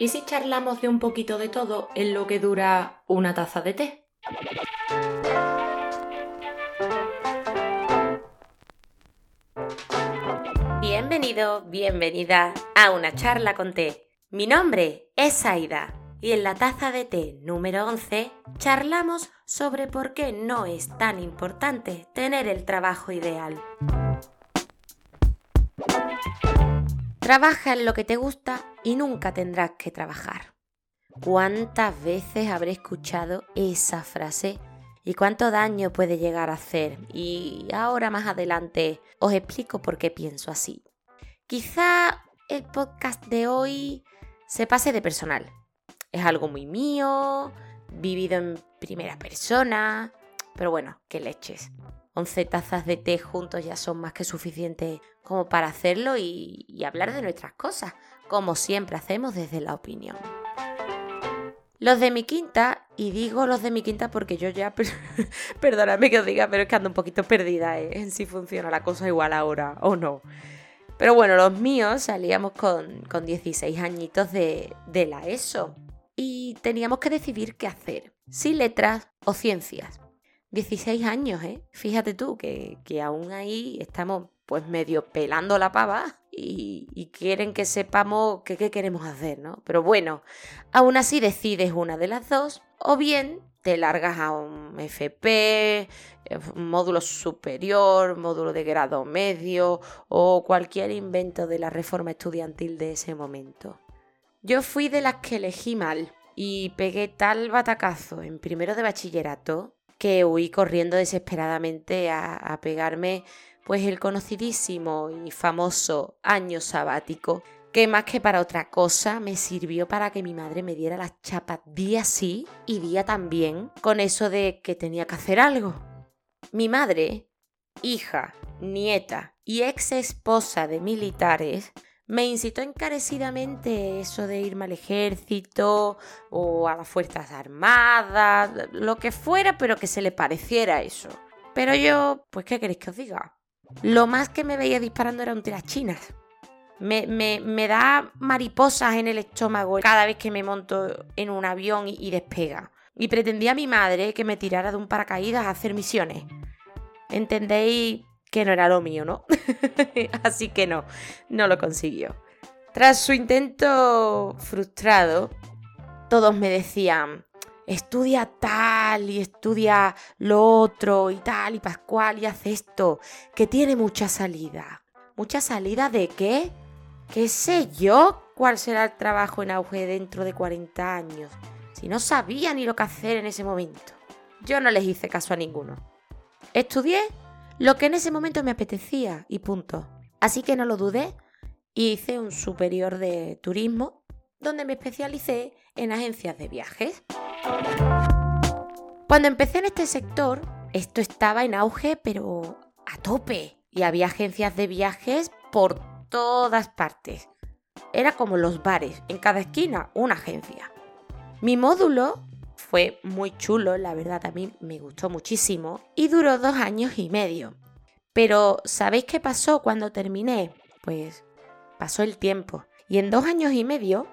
¿Y si charlamos de un poquito de todo en lo que dura una taza de té? Bienvenido, bienvenida a una charla con té. Mi nombre es Aida y en la taza de té número 11 charlamos sobre por qué no es tan importante tener el trabajo ideal. Trabaja en lo que te gusta y nunca tendrás que trabajar. ¿Cuántas veces habré escuchado esa frase? ¿Y cuánto daño puede llegar a hacer? Y ahora más adelante os explico por qué pienso así. Quizá el podcast de hoy se pase de personal. Es algo muy mío, vivido en primera persona, pero bueno, qué leches. 11 tazas de té juntos ya son más que suficientes como para hacerlo y, hablar de nuestras cosas, como siempre hacemos desde la opinión. Los de mi quinta, y digo los de mi quinta porque yo ya, perdóname que os diga, pero es que ando un poquito perdida ¿eh? en si funciona la cosa igual ahora o no. Pero bueno, los míos salíamos con, con 16 añitos de, de la ESO y teníamos que decidir qué hacer, si letras o ciencias. 16 años, ¿eh? Fíjate tú que, que aún ahí estamos pues medio pelando la pava y, quieren que sepamos qué queremos hacer, ¿no? Pero bueno, aún así decides una de las dos o bien te largas a un FP, un módulo superior, módulo de grado medio o cualquier invento de la reforma estudiantil de ese momento. Yo fui de las que elegí mal y pegué tal batacazo en primero de bachillerato que huí corriendo desesperadamente a pegarme pues el conocidísimo y famoso año sabático, que más que para otra cosa me sirvió para que mi madre me diera las chapas día sí y día también con eso de que tenía que hacer algo. Mi madre, hija, nieta y ex esposa de militares, me incitó encarecidamente eso de irme al ejército o a las Fuerzas Armadas, lo que fuera, pero que se le pareciera eso. Pero yo, pues, ¿qué queréis que os diga? Lo más que me veía disparando era un tiras chinas. Me, me, da mariposas en el estómago cada vez que me monto en un avión y, despega. Y pretendía a mi madre que me tirara de un paracaídas a hacer misiones. ¿Entendéis que no era lo mío, no? Así que no, no lo consiguió. Tras su intento frustrado, todos me decían, estudia tal y estudia lo otro y tal y Pascual y haz esto, que tiene mucha salida. ¿Mucha salida de qué? ¿Qué sé yo cuál será el trabajo en auge dentro de 40 años? Si no sabía ni lo que hacer en ese momento. Yo no les hice caso a ninguno. Estudié lo que en ese momento me apetecía y punto. Así que no lo dudé y hice un superior de turismo donde me especialicé en agencias de viajes. Cuando empecé en este sector, esto estaba en auge, pero a tope. Y había agencias de viajes por todas partes. Era como los bares, en cada esquina una agencia. Mi módulo fue muy chulo, la verdad a mí me gustó muchísimo y duró dos años y medio. Pero ¿sabéis qué pasó cuando terminé? Pues pasó el tiempo y en dos años y medio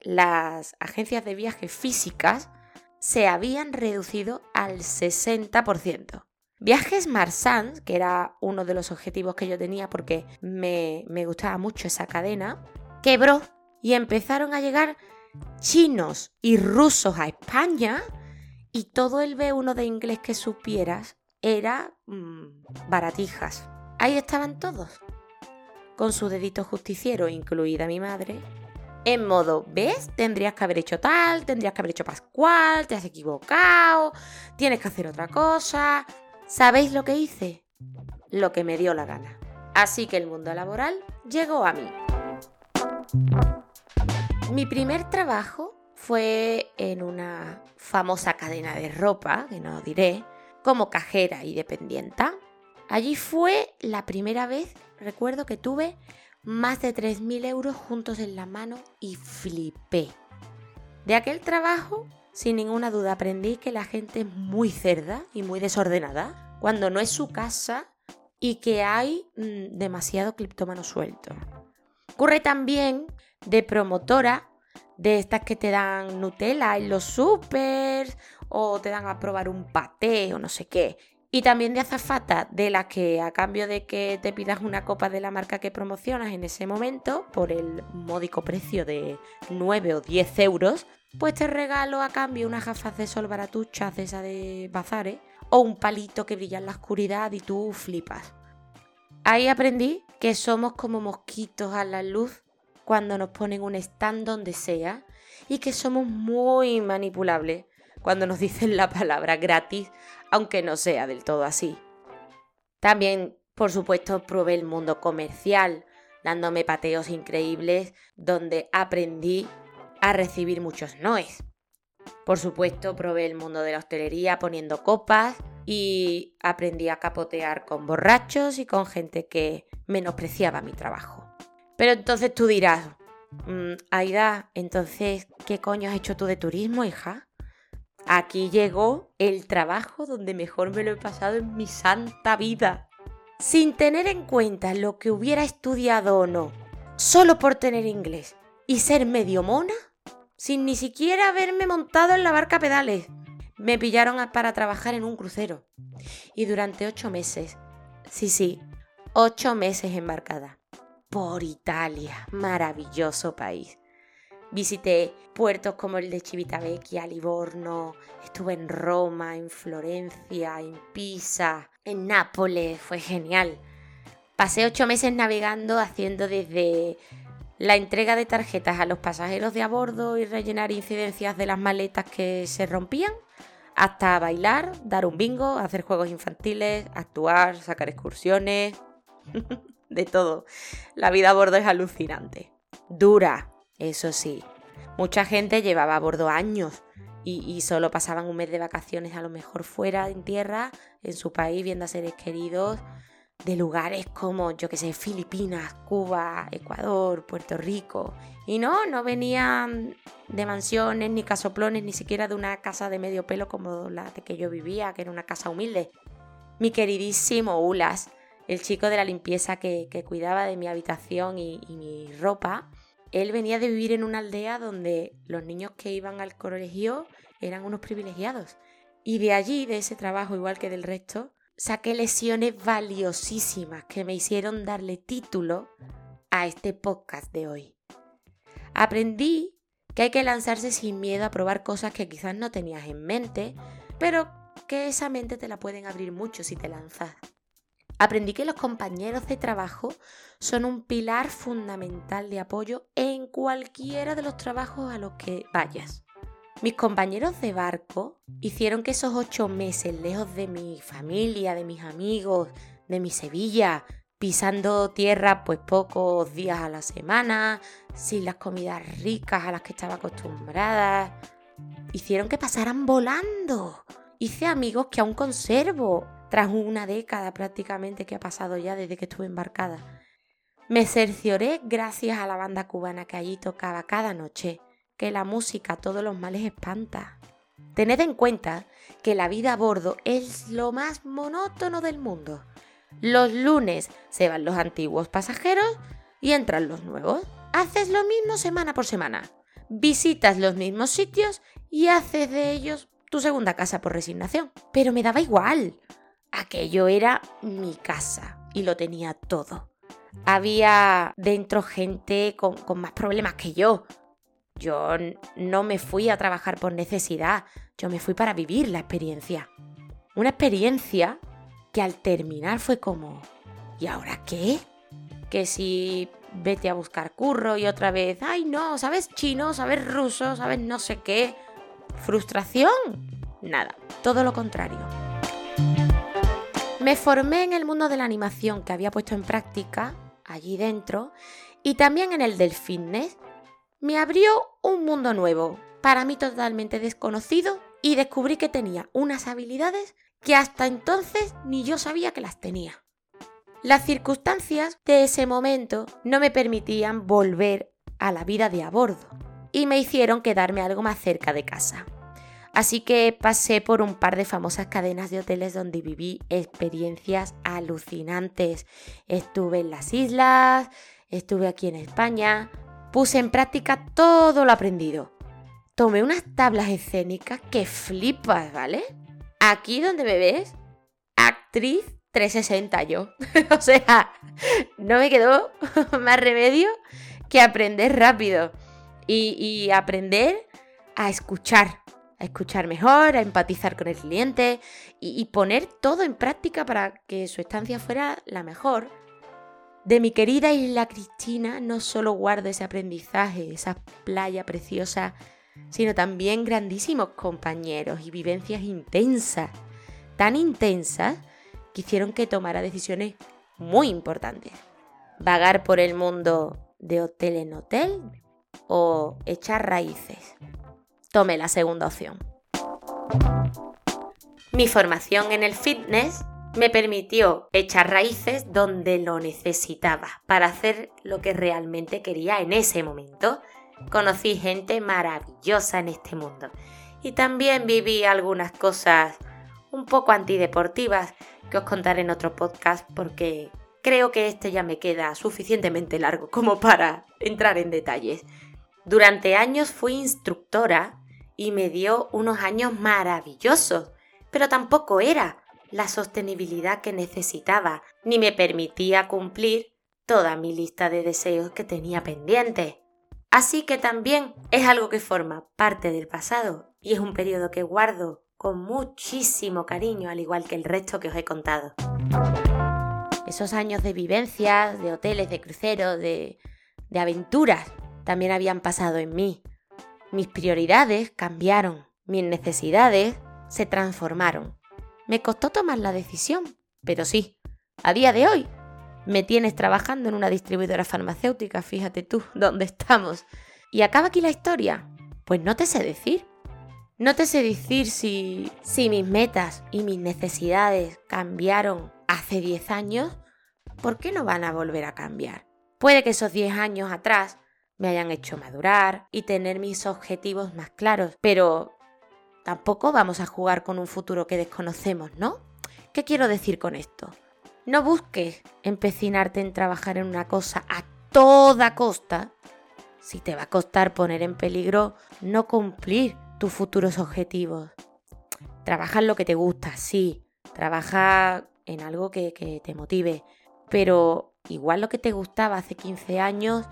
las agencias de viajes físicas se habían reducido al 60%. Viajes Marsans, que era uno de los objetivos que yo tenía porque me, me gustaba mucho esa cadena, quebró y empezaron a llegar chinos y rusos a España y todo el B1 de inglés que supieras era mm, baratijas. Ahí estaban todos, con su dedito justiciero, incluida mi madre, en modo, ¿ves? Tendrías que haber hecho tal, tendrías que haber hecho Pascual, te has equivocado, tienes que hacer otra cosa. ¿Sabéis lo que hice? Lo que me dio la gana. Así que el mundo laboral llegó a mí. Mi primer trabajo fue en una famosa cadena de ropa, que no diré, como cajera y dependienta. Allí fue la primera vez, recuerdo que tuve más de 3.000 euros juntos en la mano y flipé. De aquel trabajo, sin ninguna duda, aprendí que la gente es muy cerda y muy desordenada cuando no es su casa y que hay mm, demasiado cliptómano suelto. Ocurre también de promotora de estas que te dan Nutella en los supers o te dan a probar un paté o no sé qué. Y también de azafata, de las que a cambio de que te pidas una copa de la marca que promocionas en ese momento, por el módico precio de 9 o 10 euros, pues te regalo a cambio unas gafas de sol baratuchas de esa de bazares o un palito que brilla en la oscuridad y tú flipas. Ahí aprendí que somos como mosquitos a la luz cuando nos ponen un stand donde sea y que somos muy manipulables cuando nos dicen la palabra gratis, aunque no sea del todo así. También, por supuesto, probé el mundo comercial, dándome pateos increíbles donde aprendí a recibir muchos noes. Por supuesto, probé el mundo de la hostelería poniendo copas y aprendí a capotear con borrachos y con gente que menospreciaba mi trabajo. Pero entonces tú dirás, mm, Aida, entonces, ¿qué coño has hecho tú de turismo, hija? Aquí llegó el trabajo donde mejor me lo he pasado en mi santa vida. Sin tener en cuenta lo que hubiera estudiado o no, solo por tener inglés y ser medio mona, sin ni siquiera haberme montado en la barca pedales. Me pillaron para trabajar en un crucero. Y durante ocho meses, sí, sí, ocho meses embarcada. Por Italia, maravilloso país. Visité puertos como el de Civitavecchia, Livorno, estuve en Roma, en Florencia, en Pisa, en Nápoles, fue genial. Pasé ocho meses navegando haciendo desde la entrega de tarjetas a los pasajeros de a bordo y rellenar incidencias de las maletas que se rompían, hasta bailar, dar un bingo, hacer juegos infantiles, actuar, sacar excursiones, de todo. La vida a bordo es alucinante. Dura, eso sí, mucha gente llevaba a bordo años y, solo pasaban un mes de vacaciones a lo mejor fuera en tierra, en su país, viendo a seres queridos de lugares como, yo que sé, Filipinas, Cuba, Ecuador, Puerto Rico. Y no, no venían de mansiones, ni casoplones, ni siquiera de una casa de medio pelo como la de que yo vivía, que era una casa humilde. Mi queridísimo Ulas, el chico de la limpieza que, cuidaba de mi habitación y mi ropa, él venía de vivir en una aldea donde los niños que iban al colegio eran unos privilegiados. Y de allí, de ese trabajo, igual que del resto, saqué lesiones valiosísimas que me hicieron darle título a este podcast de hoy. Aprendí que hay que lanzarse sin miedo a probar cosas que quizás no tenías en mente, pero que esa mente te la pueden abrir mucho si te lanzas. Aprendí que los compañeros de trabajo son un pilar fundamental de apoyo en cualquiera de los trabajos a los que vayas. Mis compañeros de barco hicieron que esos ocho meses lejos de mi familia, de mis amigos, de mi Sevilla, pisando tierra pues pocos días a la semana, sin las comidas ricas a las que estaba acostumbrada, hicieron que pasaran volando. Hice amigos que aún conservo tras una década prácticamente que ha pasado ya desde que estuve embarcada. Me cercioré gracias a la banda cubana que allí tocaba cada noche, que la música todos los males espanta. Tened en cuenta que la vida a bordo es lo más monótono del mundo. Los lunes se van los antiguos pasajeros y entran los nuevos. Haces lo mismo semana por semana. Visitas los mismos sitios y haces de ellos tu segunda casa por resignación. Pero me daba igual. Aquello era mi casa y lo tenía todo. Había dentro gente con, más problemas que yo. Yo no me fui a trabajar por necesidad, yo me fui para vivir la experiencia. Una experiencia que al terminar fue como, ¿y ahora qué? Que si vete a buscar curro y otra vez, ay no, ¿sabes chino? ¿Sabes ruso? ¿Sabes no sé qué? ¿Frustración? Nada, todo lo contrario. Me formé en el mundo de la animación que había puesto en práctica allí dentro y también en el del fitness. Me abrió un mundo nuevo, para mí totalmente desconocido, y descubrí que tenía unas habilidades que hasta entonces ni yo sabía que las tenía. Las circunstancias de ese momento no me permitían volver a la vida de a bordo y me hicieron quedarme algo más cerca de casa. Así que pasé por un par de famosas cadenas de hoteles donde viví experiencias alucinantes. Estuve en las islas, estuve aquí en España, Puse en práctica todo lo aprendido. Tomé unas tablas escénicas que flipas, ¿vale? Aquí donde me ves, actriz 360 yo. o sea, no me quedó más remedio que aprender rápido y, aprender a escuchar, a escuchar mejor, a empatizar con el cliente y, poner todo en práctica para que su estancia fuera la mejor. De mi querida isla Cristina no solo guardo ese aprendizaje, esa playa preciosa, sino también grandísimos compañeros y vivencias intensas, tan intensas que hicieron que tomara decisiones muy importantes. Vagar por el mundo de hotel en hotel o echar raíces. Tome la segunda opción. Mi formación en el fitness me permitió echar raíces donde lo necesitaba para hacer lo que realmente quería en ese momento. Conocí gente maravillosa en este mundo y también viví algunas cosas un poco antideportivas que os contaré en otro podcast porque creo que este ya me queda suficientemente largo como para entrar en detalles. Durante años fui instructora y me dio unos años maravillosos, pero tampoco era la sostenibilidad que necesitaba, ni me permitía cumplir toda mi lista de deseos que tenía pendiente. Así que también es algo que forma parte del pasado y es un periodo que guardo con muchísimo cariño, al igual que el resto que os he contado. Esos años de vivencias, de hoteles, de cruceros, de, de aventuras, también habían pasado en mí. Mis prioridades cambiaron, mis necesidades se transformaron. Me costó tomar la decisión, pero sí, a día de hoy me tienes trabajando en una distribuidora farmacéutica, fíjate tú, dónde estamos. ¿Y acaba aquí la historia? Pues no te sé decir. No te sé decir si, si mis metas y mis necesidades cambiaron hace 10 años, ¿por qué no van a volver a cambiar? Puede que esos 10 años atrás me hayan hecho madurar y tener mis objetivos más claros, pero tampoco vamos a jugar con un futuro que desconocemos, ¿no? ¿Qué quiero decir con esto? No busques empecinarte en trabajar en una cosa a toda costa si te va a costar poner en peligro no cumplir tus futuros objetivos. Trabaja en lo que te gusta, sí. Trabaja en algo que, que te motive. Pero igual lo que te gustaba hace 15 años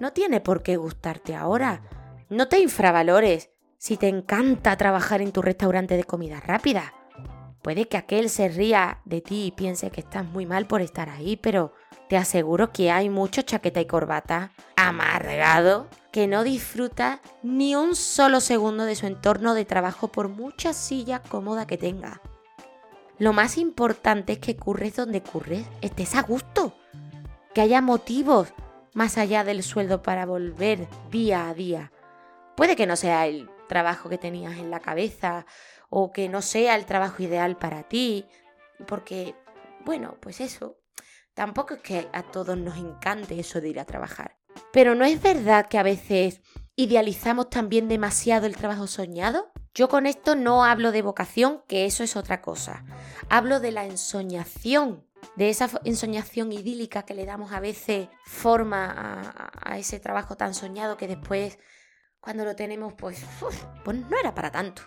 no tiene por qué gustarte ahora. No te infravalores si te encanta trabajar en tu restaurante de comida rápida. Puede que aquel se ría de ti y piense que estás muy mal por estar ahí, pero te aseguro que hay mucho chaqueta y corbata amargado que no disfruta ni un solo segundo de su entorno de trabajo por mucha silla cómoda que tenga. Lo más importante es que curres donde curres, estés a gusto, que haya motivos más allá del sueldo para volver día a día. Puede que no sea el trabajo que tenías en la cabeza o que no sea el trabajo ideal para ti, porque, bueno, pues eso, tampoco es que a todos nos encante eso de ir a trabajar. Pero ¿no es verdad que a veces idealizamos también demasiado el trabajo soñado? Yo con esto no hablo de vocación, que eso es otra cosa. Hablo de la ensoñación, de esa ensoñación idílica que le damos a veces forma a, ese trabajo tan soñado que después, cuando lo tenemos, pues, pues no era para tanto.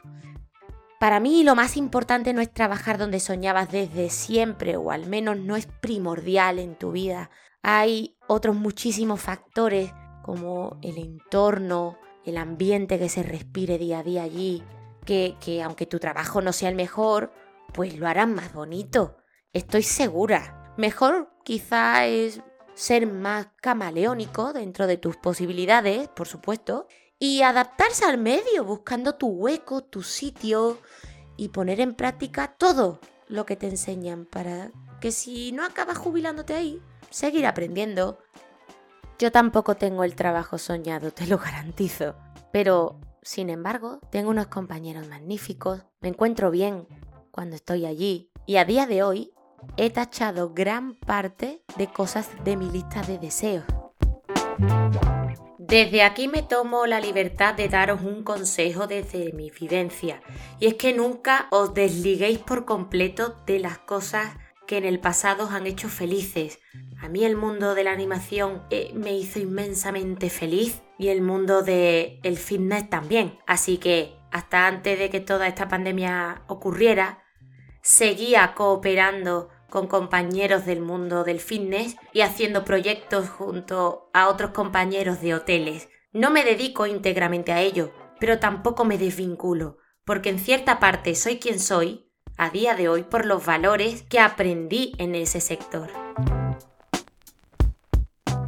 Para mí lo más importante no es trabajar donde soñabas desde siempre, o al menos no es primordial en tu vida. Hay otros muchísimos factores como el entorno, el ambiente que se respire día a día allí, que, que aunque tu trabajo no sea el mejor, pues lo harán más bonito. Estoy segura. Mejor quizá es ser más camaleónico dentro de tus posibilidades, por supuesto, y adaptarse al medio, buscando tu hueco, tu sitio y poner en práctica todo lo que te enseñan para que si no acabas jubilándote ahí, seguir aprendiendo. Yo tampoco tengo el trabajo soñado, te lo garantizo. Pero, sin embargo, tengo unos compañeros magníficos, me encuentro bien cuando estoy allí y a día de hoy he tachado gran parte de cosas de mi lista de deseos. Desde aquí me tomo la libertad de daros un consejo desde mi vivencia, y es que nunca os desliguéis por completo de las cosas que en el pasado os han hecho felices. A mí el mundo de la animación eh, me hizo inmensamente feliz y el mundo del el fitness también. Así que hasta antes de que toda esta pandemia ocurriera, seguía cooperando con compañeros del mundo del fitness y haciendo proyectos junto a otros compañeros de hoteles. No me dedico íntegramente a ello, pero tampoco me desvinculo, porque en cierta parte soy quien soy a día de hoy por los valores que aprendí en ese sector.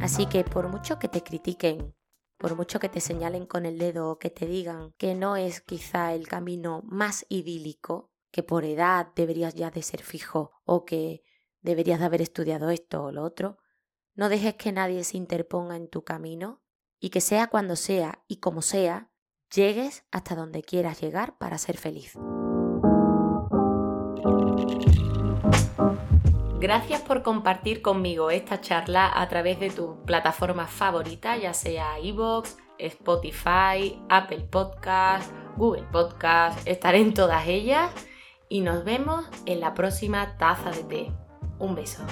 Así que por mucho que te critiquen, por mucho que te señalen con el dedo o que te digan que no es quizá el camino más idílico, que por edad deberías ya de ser fijo o que deberías de haber estudiado esto o lo otro, no dejes que nadie se interponga en tu camino y que sea cuando sea y como sea, llegues hasta donde quieras llegar para ser feliz. Gracias por compartir conmigo esta charla a través de tu plataforma favorita, ya sea iVoox, Spotify, Apple Podcast, Google Podcast, estaré en todas ellas y nos vemos en la próxima taza de té. Un beso.